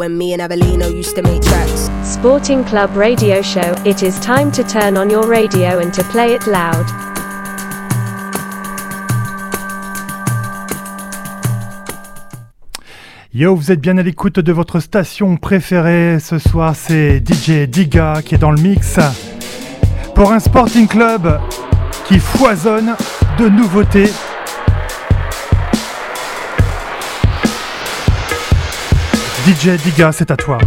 When me and Avelino used to make tracks. Sporting Club radio show. It is time to turn on your radio and to play it loud. Yo, vous êtes bien à l'écoute de votre station préférée. Ce soir, c'est DJ Diga qui est dans le mix. Pour un sporting club qui foisonne de nouveautés. DJ Diga, c'est à toi.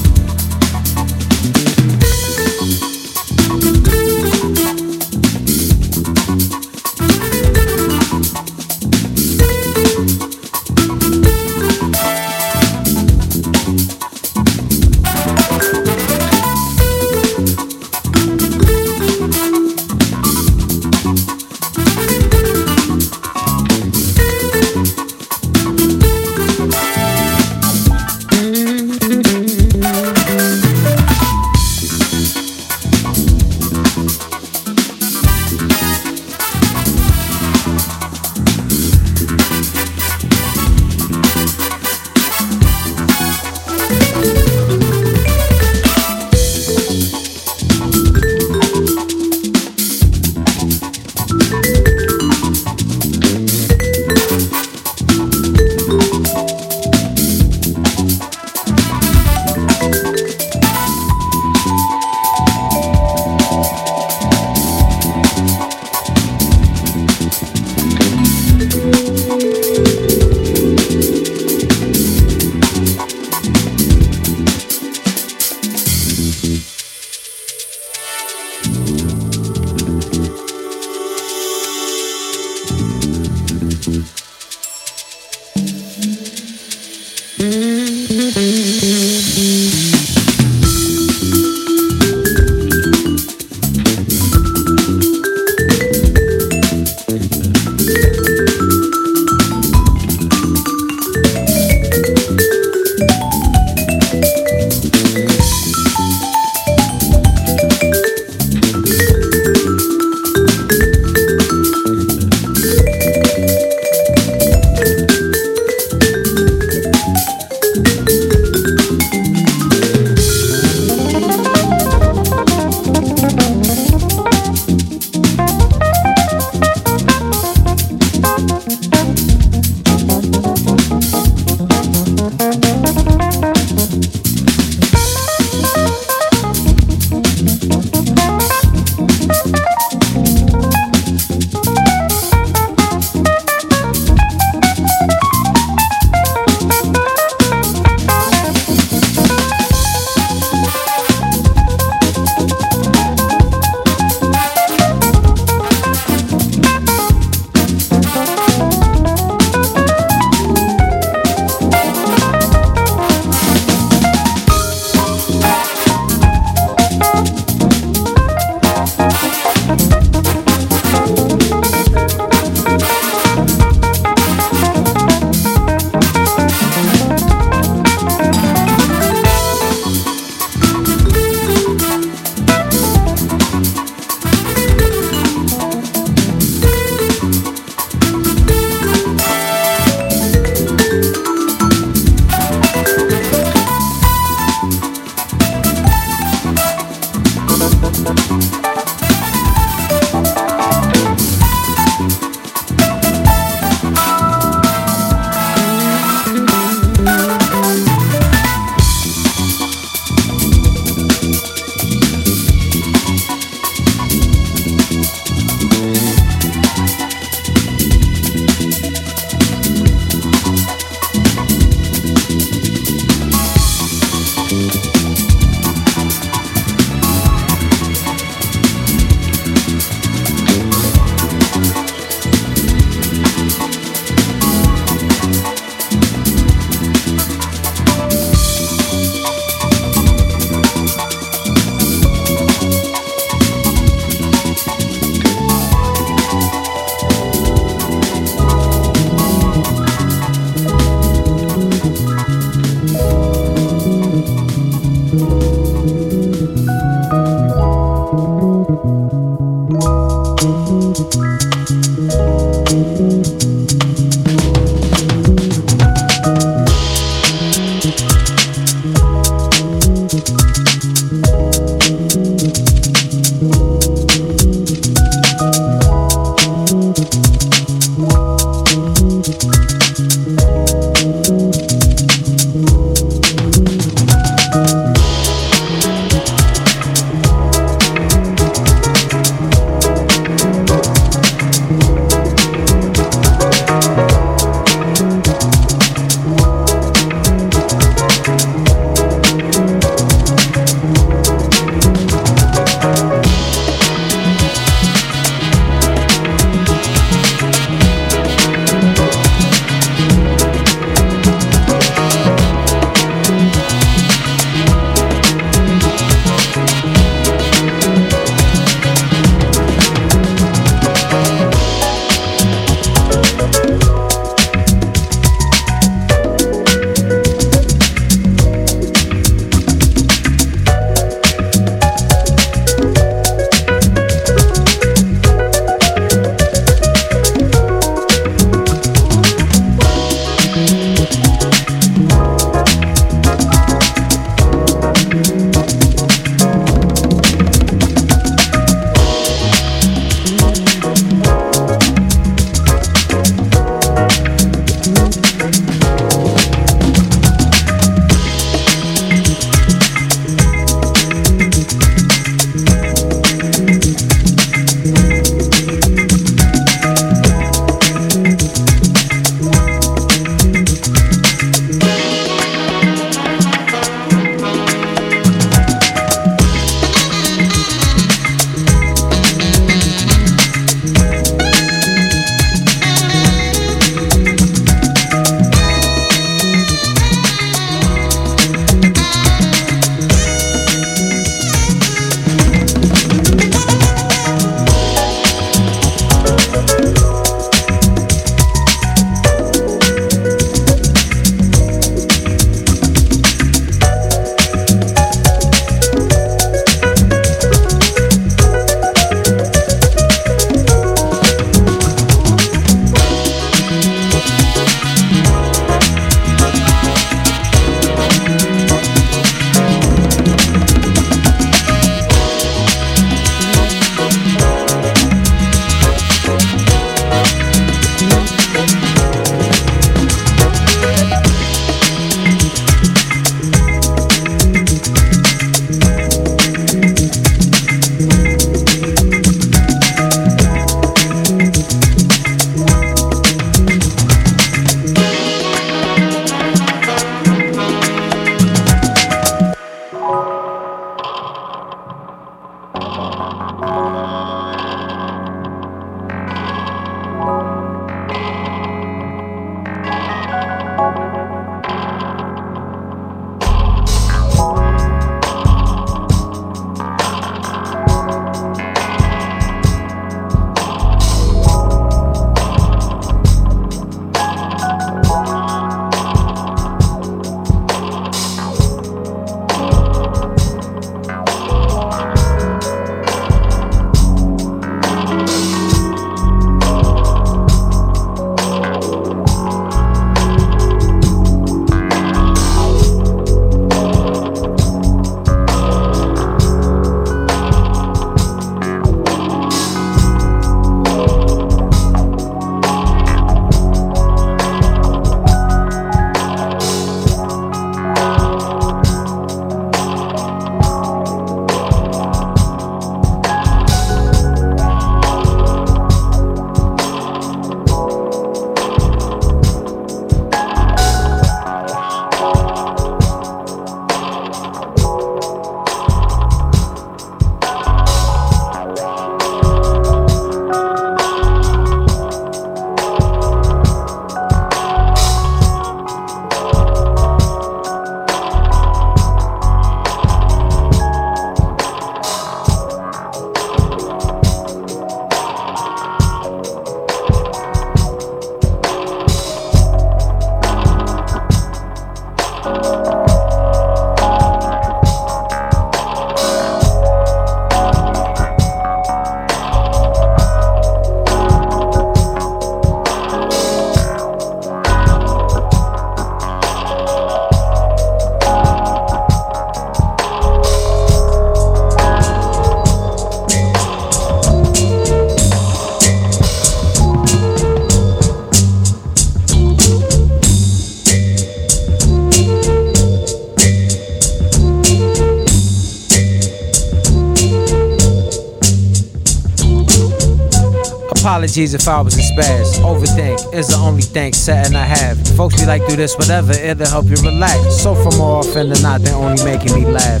Apologies if I was in spaz. Overthink is the only thing setting I have. Folks be like, do this, whatever, it'll help you relax. So for more often than not, they're only making me laugh.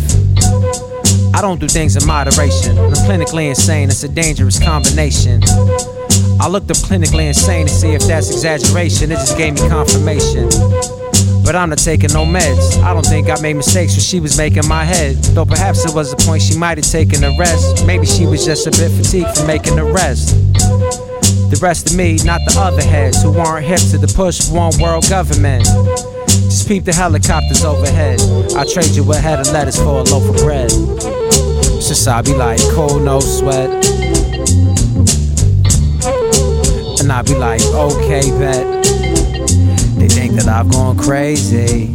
I don't do things in moderation. I'm clinically insane, it's a dangerous combination. I looked up clinically insane to see if that's exaggeration. It just gave me confirmation. But I'm not taking no meds. I don't think I made mistakes when she was making my head. Though perhaps it was a point she might have taken a rest. Maybe she was just a bit fatigued from making the rest. The rest of me, not the other heads who aren't hip to the push one world government. Just peep the helicopters overhead. I trade you a head of lettuce for a loaf of bread. Since I be like cold, no sweat. And I be like, okay, bet. They think that I've gone crazy.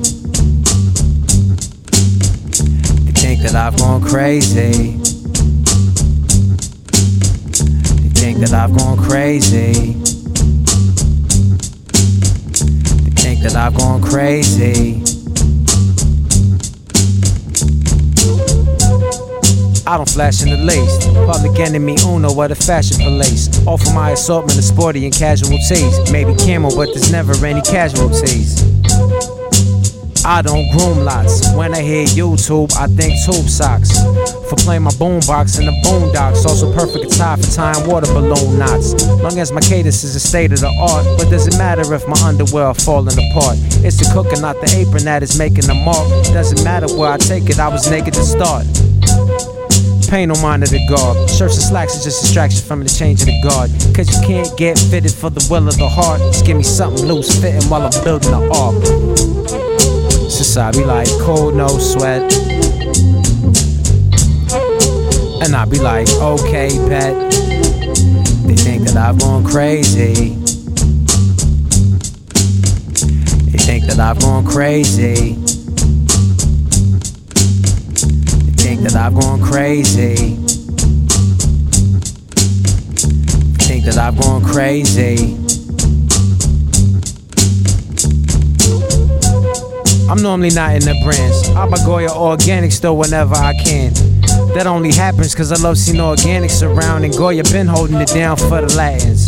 They think that I've gone crazy. Think that I've gone crazy. They think that I've gone crazy. I don't flash in the lace. Public enemy Uno or the fashion police. Offer my assortment of sporty and casual tees. Maybe camel, but there's never any casualties. I don't groom lots. When I hear YouTube, I think tube socks. For playing my boombox in the boondocks. Also perfect guitar for tying water balloon knots. Long as my cadence is a state of the art. But does it matter if my underwear are falling apart? It's the cooking, not the apron that is making the mark. Doesn't matter where I take it, I was naked to start. Pay no mind to the guard. Shirts and slacks is just distraction from the change of the guard. Cause you can't get fitted for the will of the heart. Just give me something loose fitting while I'm building the ark. Since I be like cold, no sweat. And I be like, okay, pet. They think that I've gone crazy. They think that I've gone crazy. They think that I've gone crazy. They Think that I've gone crazy. I'm normally not in the brands. I buy Goya Organics though whenever I can. That only happens cause I love seeing organics around and Goya been holding it down for the Latins.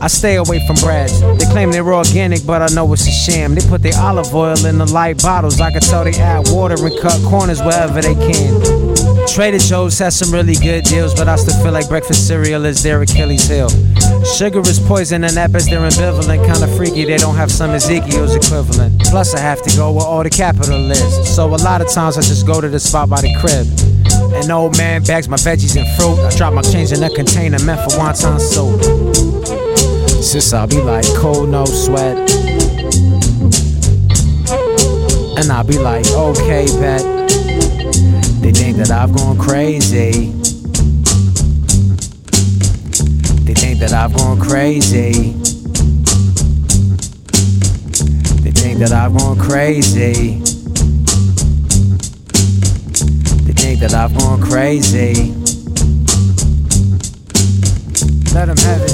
I stay away from brads. They claim they're organic, but I know it's a sham. They put their olive oil in the light bottles. I can tell they add water and cut corners wherever they can. Trader Joe's has some really good deals, but I still feel like breakfast cereal is their Achilles heel. Sugar is poison, and that they're ambivalent. Kinda freaky, they don't have some Ezekiel's equivalent. Plus, I have to go where all the capital is. So, a lot of times I just go to the spot by the crib. An old man bags my veggies and fruit. I drop my change in a container meant for wonton soup. Sis, I'll be like cold, no sweat. And I'll be like, okay, bet. They think that I've gone crazy. They think that I've gone crazy. They think that I've gone crazy. They think that I've gone crazy. Let them have it.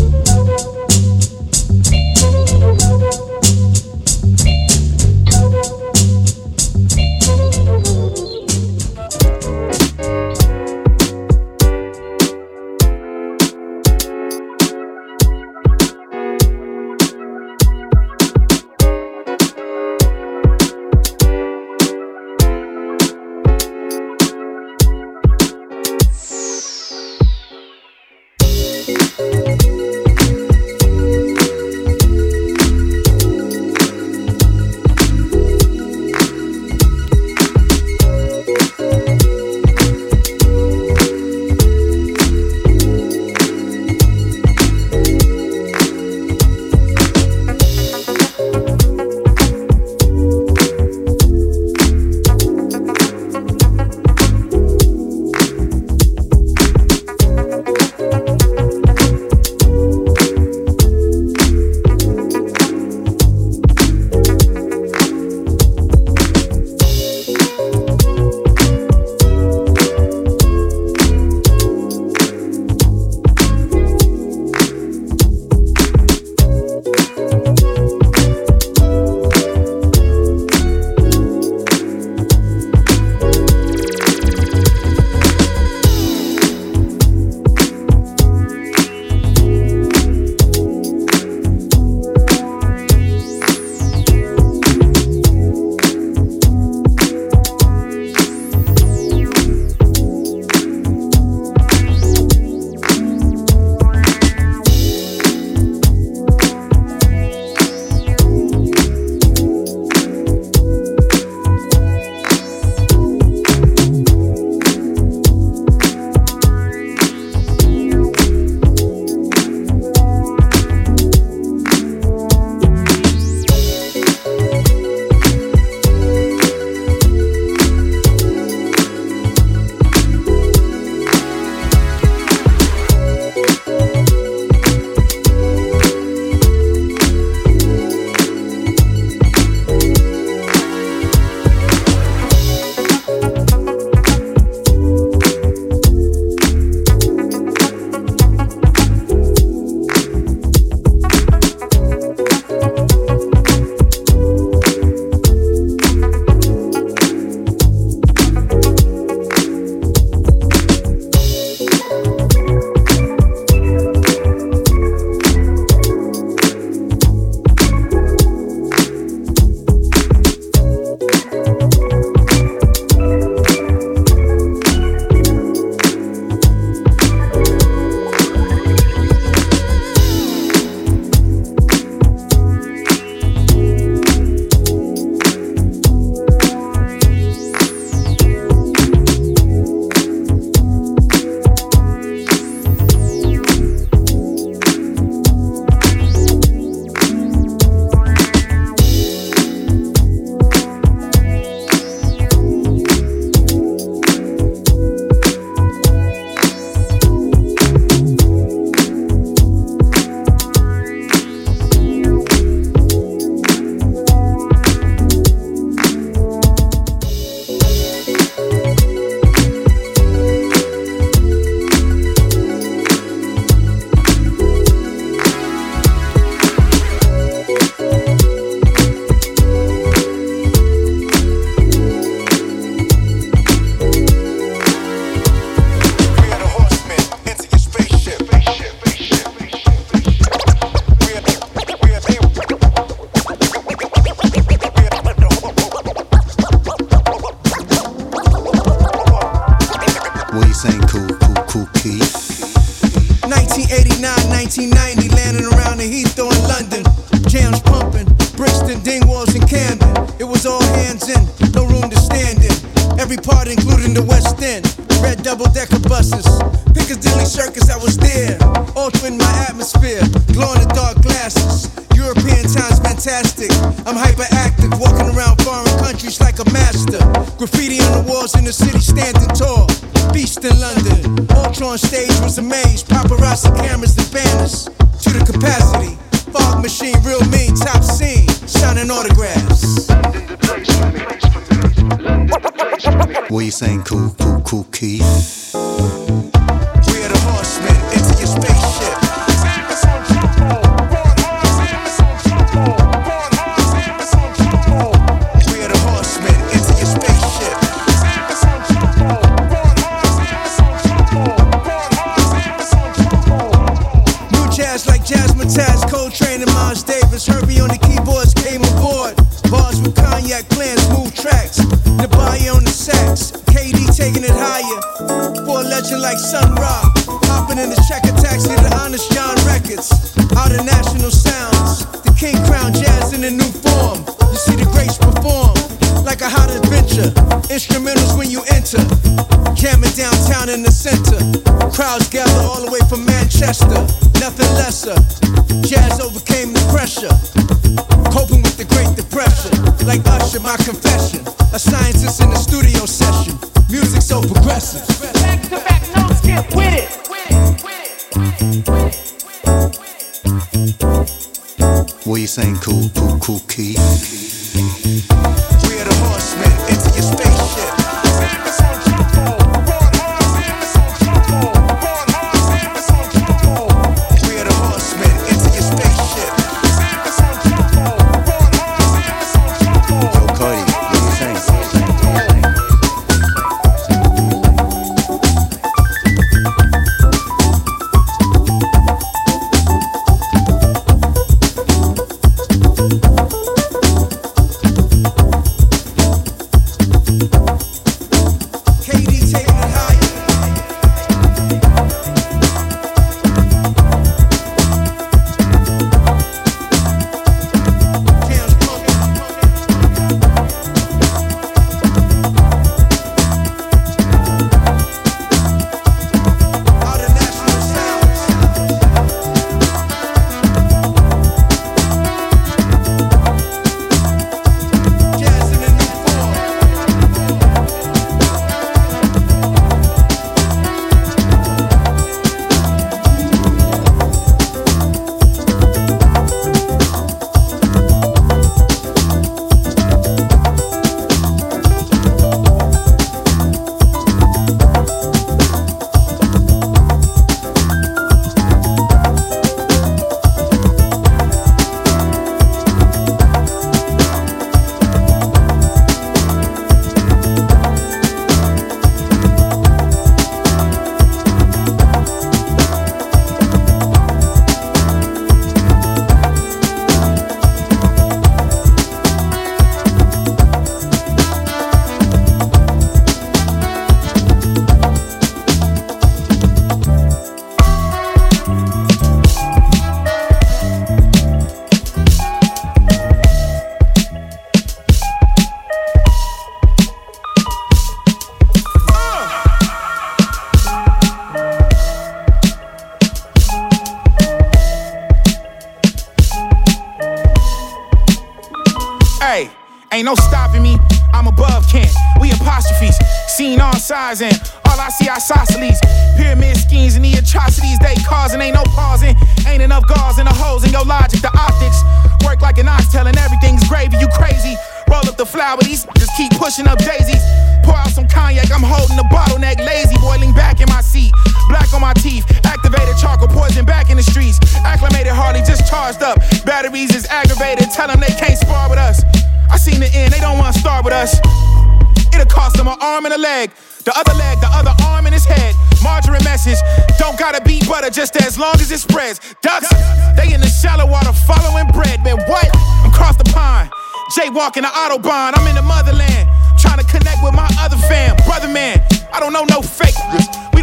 Jaywalking the Autobahn, I'm in the motherland. Trying to connect with my other fam, brother man. I don't know no fake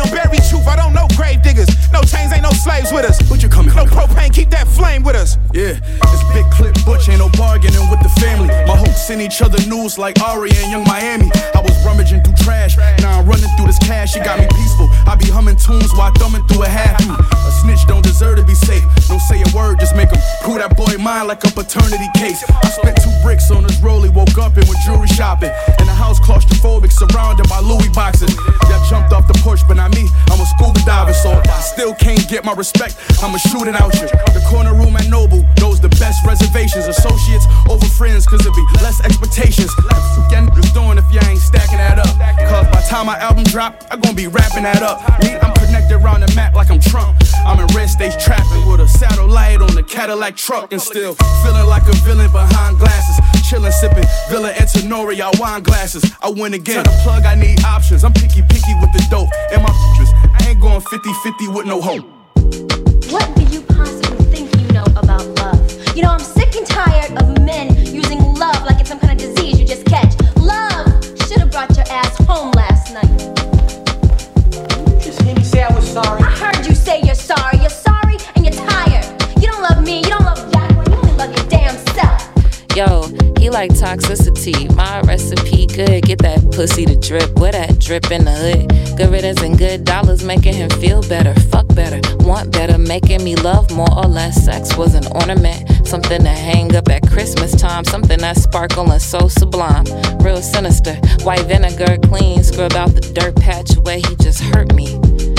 don't bury truth, I don't know grave diggers. No chains, ain't no slaves with us. What you coming? No propane, keep that flame with us. Yeah, it's big clip butch, ain't no bargaining with the family. My hopes send each other news like Ari and Yung Miami. I was rummaging through trash, now I'm running through this cash. It got me peaceful. I be humming tunes while thumbing through a half. Mm. A snitch don't deserve to be safe. Don't say a word, just make him prove that boy mine like a paternity case. I spent two bricks on this rollie, woke up and went jewelry shopping. In a house claustrophobic, surrounded by Louis boxes. That jumped off the porch, but not me. I'm a scuba diver, so if I still can't get my respect, I'ma shoot it out you. The corner room at Nobu, those the best reservations. Associates over friends, cause it be less expectations. Forget niggas doing if you ain't stacking that up. Cause by time my album drop, I gon' be wrapping that up. Me, I'm connected around the map like I'm Trump. I'm in red stage trapping with a satellite on the Cadillac truck and still feeling like a villain behind glasses. Chillin', sipping Villa Antinori, I wine glasses. I win again. Tell the plug, I need options. I'm picky, picky with the dope. And my futures, I ain't going 50 50 with no hope. What do you possibly think you know about love? You know, I'm sick and tired of men using love like it's some kind of disease you just catch. Love should have brought your ass home last night. Just hear me say I was sorry. I heard you say you're sorry. You're sorry and you're tired. You don't love me. You don't love Jacqueline. You only love your damn self. Yo, he like toxicity. My recipe good. Get that pussy to drip. With that drip in the hood. Good riddance and good dollars making him feel better. Fuck better. Want better. Making me love more or less. Sex was an ornament. Something to hang up at Christmas time. Something that sparkle and so sublime. Real sinister. White vinegar clean. Scrub out the dirt patch where he just hurt me.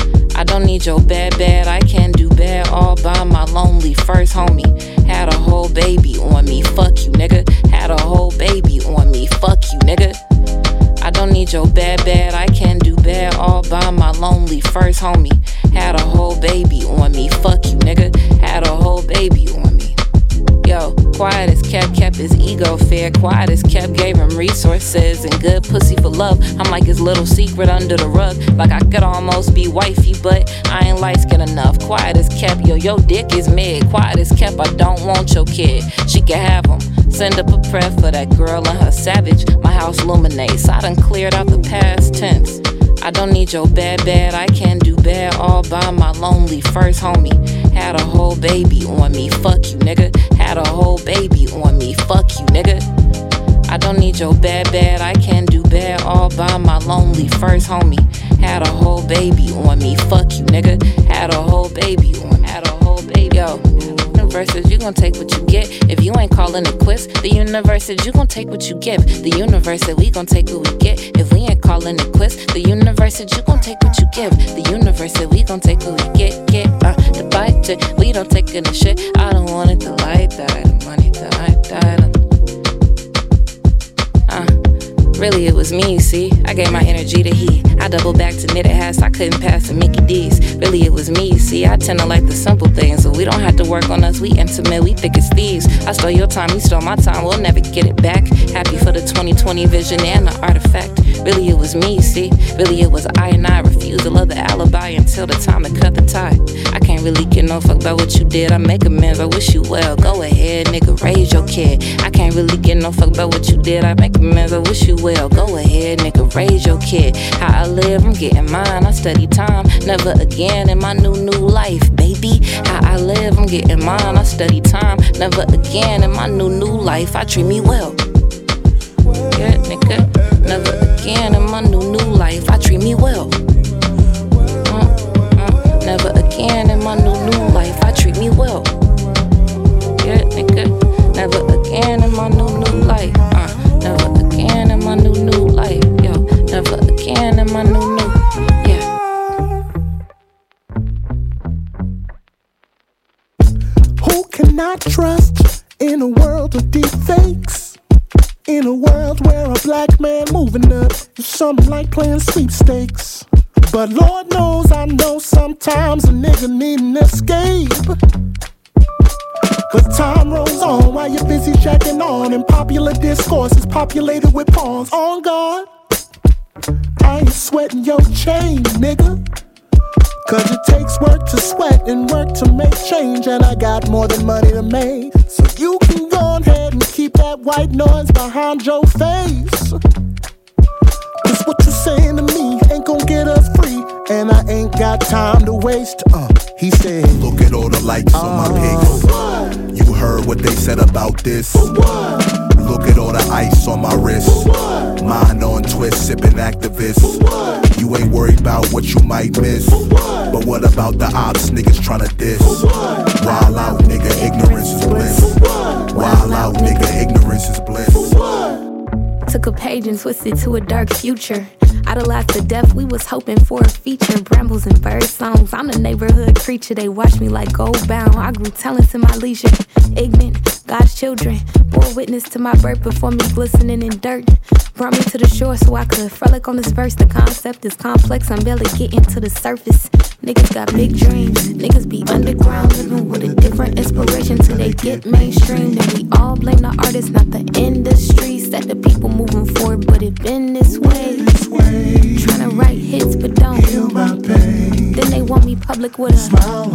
I don't need your bad, bad. I can do bad all by my lonely first homie. Had a whole baby on me. Fuck you, nigga. Had a whole baby on me. Fuck you, nigga. I don't need your bad, bad. I can do bad all by my lonely first homie. Had a whole baby on me. Fuck you, nigga. Had a whole baby on me. Yo, quiet as kept, kept his ego fair. Quiet as kept, gave him resources and good pussy for love. I'm like his little secret under the rug. Like I could almost be wifey, but I ain't light skin enough. Quiet as kept, yo, your dick is mid. Quiet as kept, I don't want your kid. She can have him. Send up a prayer for that girl and her savage. My house illuminates. I done cleared out the past tense. I don't need your bad, bad. I can do bad all by my lonely first homie. Had a whole baby on me. Fuck you, nigga. Had a whole baby on me. Fuck you, nigga. I don't need your bad, bad. I can do bad all by my lonely first homie. Had a whole baby on me. Fuck you, nigga. Had a whole baby on me. Had a whole baby. Yo. Universe is you gon' take what you get. If you ain't calling it quits, the universe is you gon' take what you give. The universe said we gon' take what we get. If we ain't calling it quits, the universe said you gon' take what you give. The universe said we gon' take what we get. Get uh, the budget. We don't take any shit. I don't want it to like that. Money to like that. Really, it was me, you see. I gave my energy to he. I doubled back to knitted hats, I couldn't pass to Mickey D's. Really, it was me, you see. I tend to like the simple things, so we don't have to work on us. We intimate, we thick as thieves. I stole your time, you stole my time, we'll never get it back. Happy for the 2020 vision and the artifact. Really, it was me, see. Really, it was I and I refused to love the alibi until the time to cut the tie. I can't really get no fuck about what you did. I make amends, I wish you well. Go ahead, nigga, raise your kid. I can't really get no fuck about what you did. I make amends, I wish you well. Go ahead, nigga, raise your kid. How I live, I'm getting mine. I study time, never again in my new, new life, baby. How I live, I'm getting mine. I study time, never again in my new, new life. I treat me well. Yeah, nigga, never again in my new, new life. I treat me well. Uh, uh, never again in my new, new life. I treat me well. Yeah, nigga, never again in my new, new life. Uh, never again in my new, new life. Yo, never again in my new, new. Yeah. Who can I trust in a world of deep fakes? In a world where a black man moving up is something like playing sweepstakes. But Lord knows I know sometimes a nigga need an escape. But time rolls on while you're busy jacking on, and popular discourse is populated with pawns. On guard, I ain't sweating your chain, nigga. Cause it takes work to sweat and work to make change, and I got more than money to make. So you can go ahead and keep that white noise behind your face. Cause what you saying to me ain't gonna get us free, and I ain't got time to waste. Uh, he said, Look at all the likes on my pics. You heard what they said about this. Look at all the ice on my wrist. Mine on twist, sipping activists. You ain't worried about what you might miss. But what about the ops niggas tryna diss? Wild out, nigga, ignorance is bliss. Wild out, nigga, ignorance is bliss. Took a page and twisted to a dark future. Idolized to death, we was hoping for a feature. Brambles and bird songs. I'm the neighborhood creature. They watch me like gold bound. I grew talents in my leisure. Ignorant, God's children. Bore witness to my birth before me glistening in dirt. Brought me to the shore so I could frolic on this verse. The concept is complex, I'm barely getting to the surface. Niggas got big dreams. Niggas be underground, living with a different inspiration till they get mainstream. And we all blame the artists, not the industry. Set the people moving forward, but it been this way. Tryna write hits, but don't. Heal my pain. Then they want me public with a smile.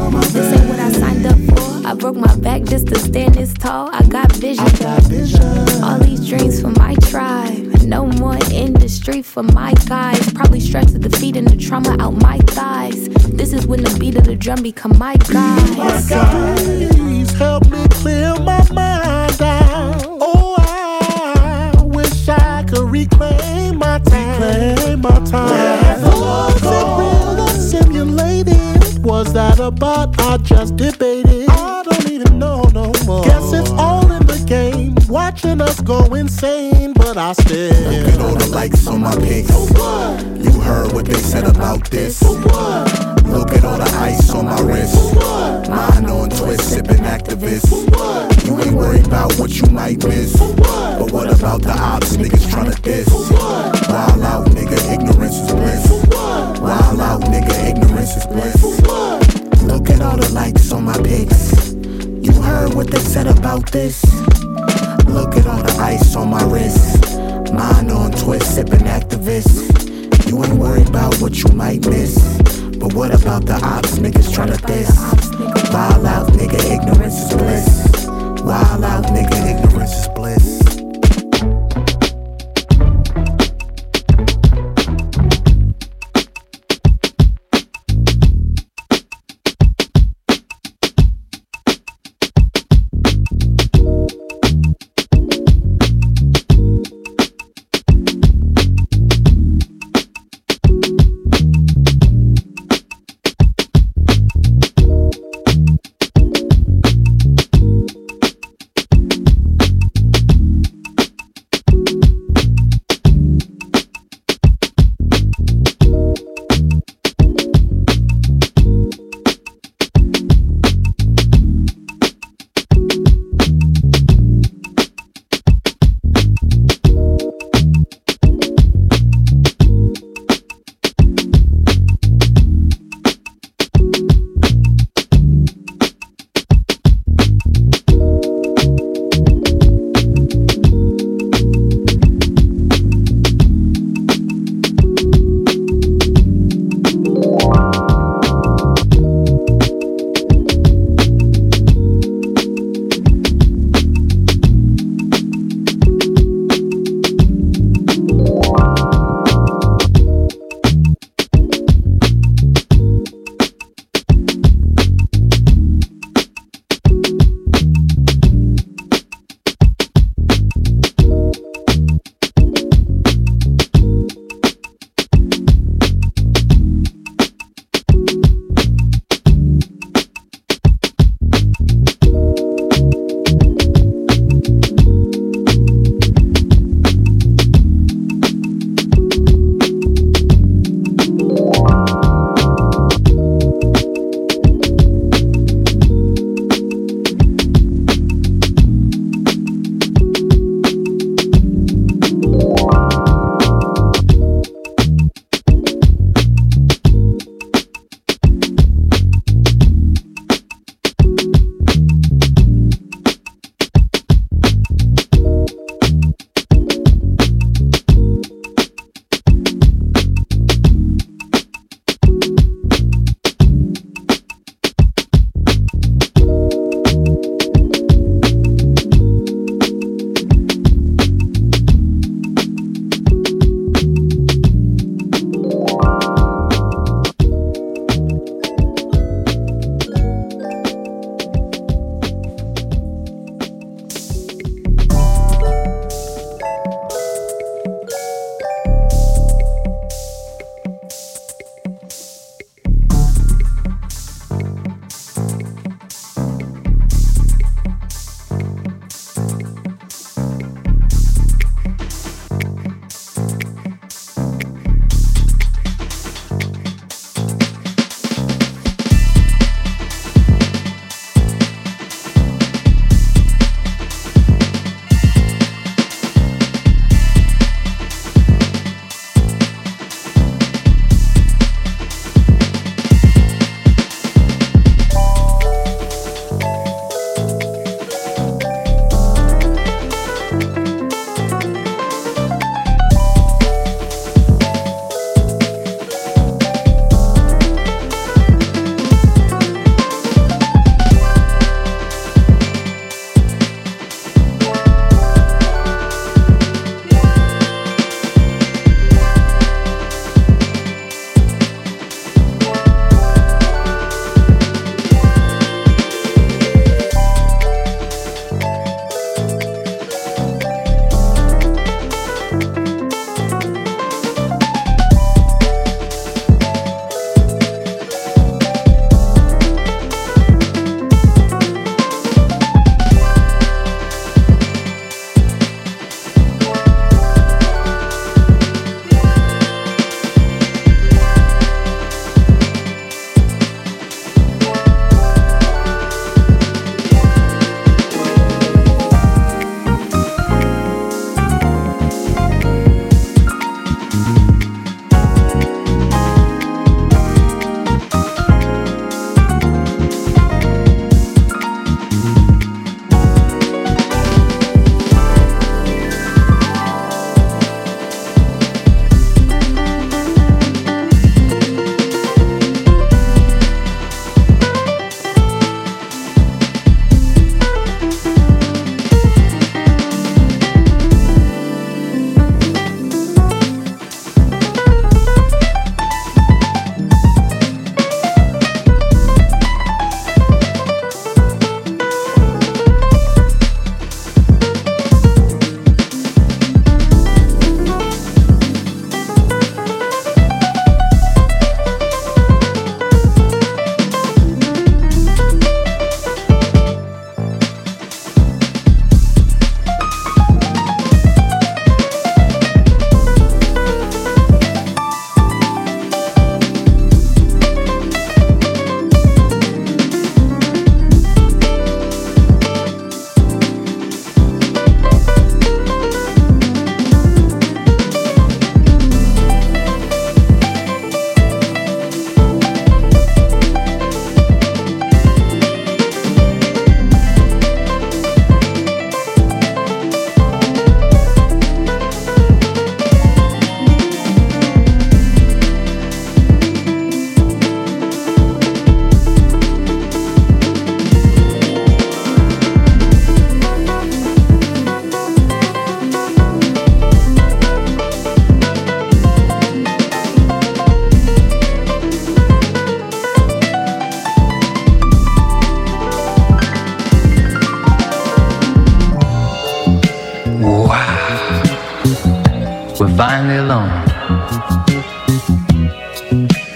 on my face. This ain't what I signed up for. I broke my back just to stand this tall. I got vision. All these dreams for my tribe. No more industry for my guys. Probably stress of defeat and the trauma out my thighs. This is when the beat of the drum become my guys. Please help me clear my mind out. Oh, I wish I could reclaim my time. Reclaim my time. Was it real or simulated? Was that a bot I just debated? Watching us go insane, but I still. Look at all the likes on my pics. You heard what they said about this. Look at all the ice on my wrist. Mine on twist, sipping activists. You ain't worried about what you might miss. But what about the ops niggas tryna diss? Wild out, nigga, ignorance is bliss. Wild out, nigga, ignorance is bliss. Look at all the likes on my pics. You heard what they said about this. Look at all the ice on my wrist. Mine on twist, sipping activists. You ain't worried about what you might miss. But what about the ops niggas tryna diss? Wild out, nigga, ignorance is bliss. Wild out, nigga, ignorance is bliss.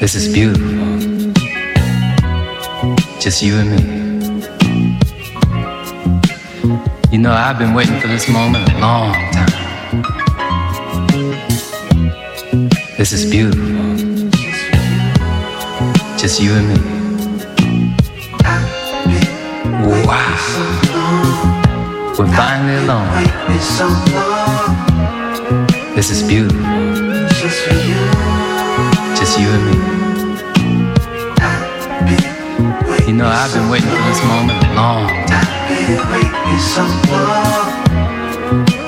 This is beautiful. Just you and me. You know, I've been waiting for this moment a long time. This is beautiful. Just you and me. Wow. We're finally alone. This is beautiful. Just you and me. You know, I've been waiting for this moment a long time.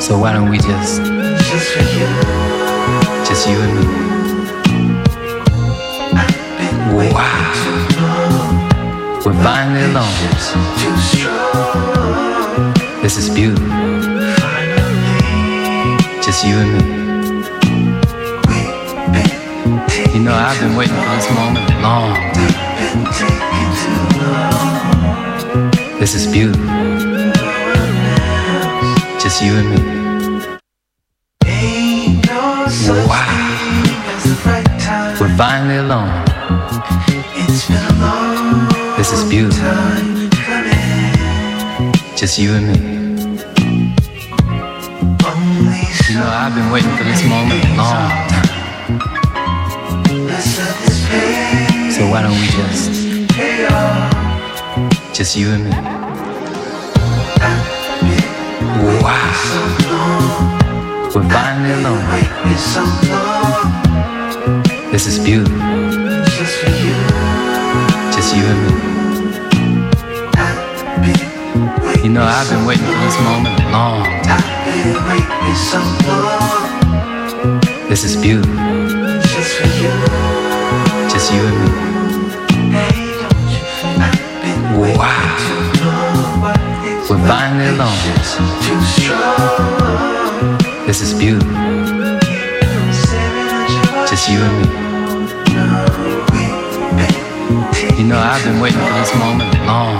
So why don't we just, just you and me? Wow. We're finally alone. This is beautiful. Just you and me. You know, I've been waiting for this moment a long time. This is beautiful. Just you and me. Wow. We're finally alone. This is beautiful. Just you and me. Just you and me? Wow. We're finally alone. This is beautiful. Just you and me. You know, I've been waiting for this moment a long time. This is beautiful. Just you and me. Alone. This is beautiful. Just you and me. You know, I've been waiting for this moment long